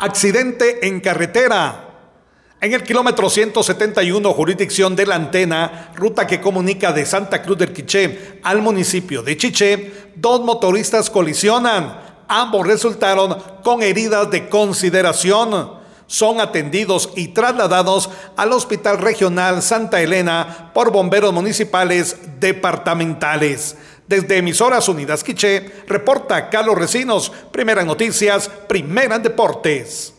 Accidente en carretera. En el kilómetro 171, jurisdicción de la antena, ruta que comunica de Santa Cruz del Quiché al municipio de Chiché, dos motoristas colisionan. Ambos resultaron con heridas de consideración. Son atendidos y trasladados al Hospital Regional Santa Elena por bomberos municipales departamentales. Desde Emisoras Unidas Quiché, reporta Carlos Recinos, Primera Noticias, Primera Deportes.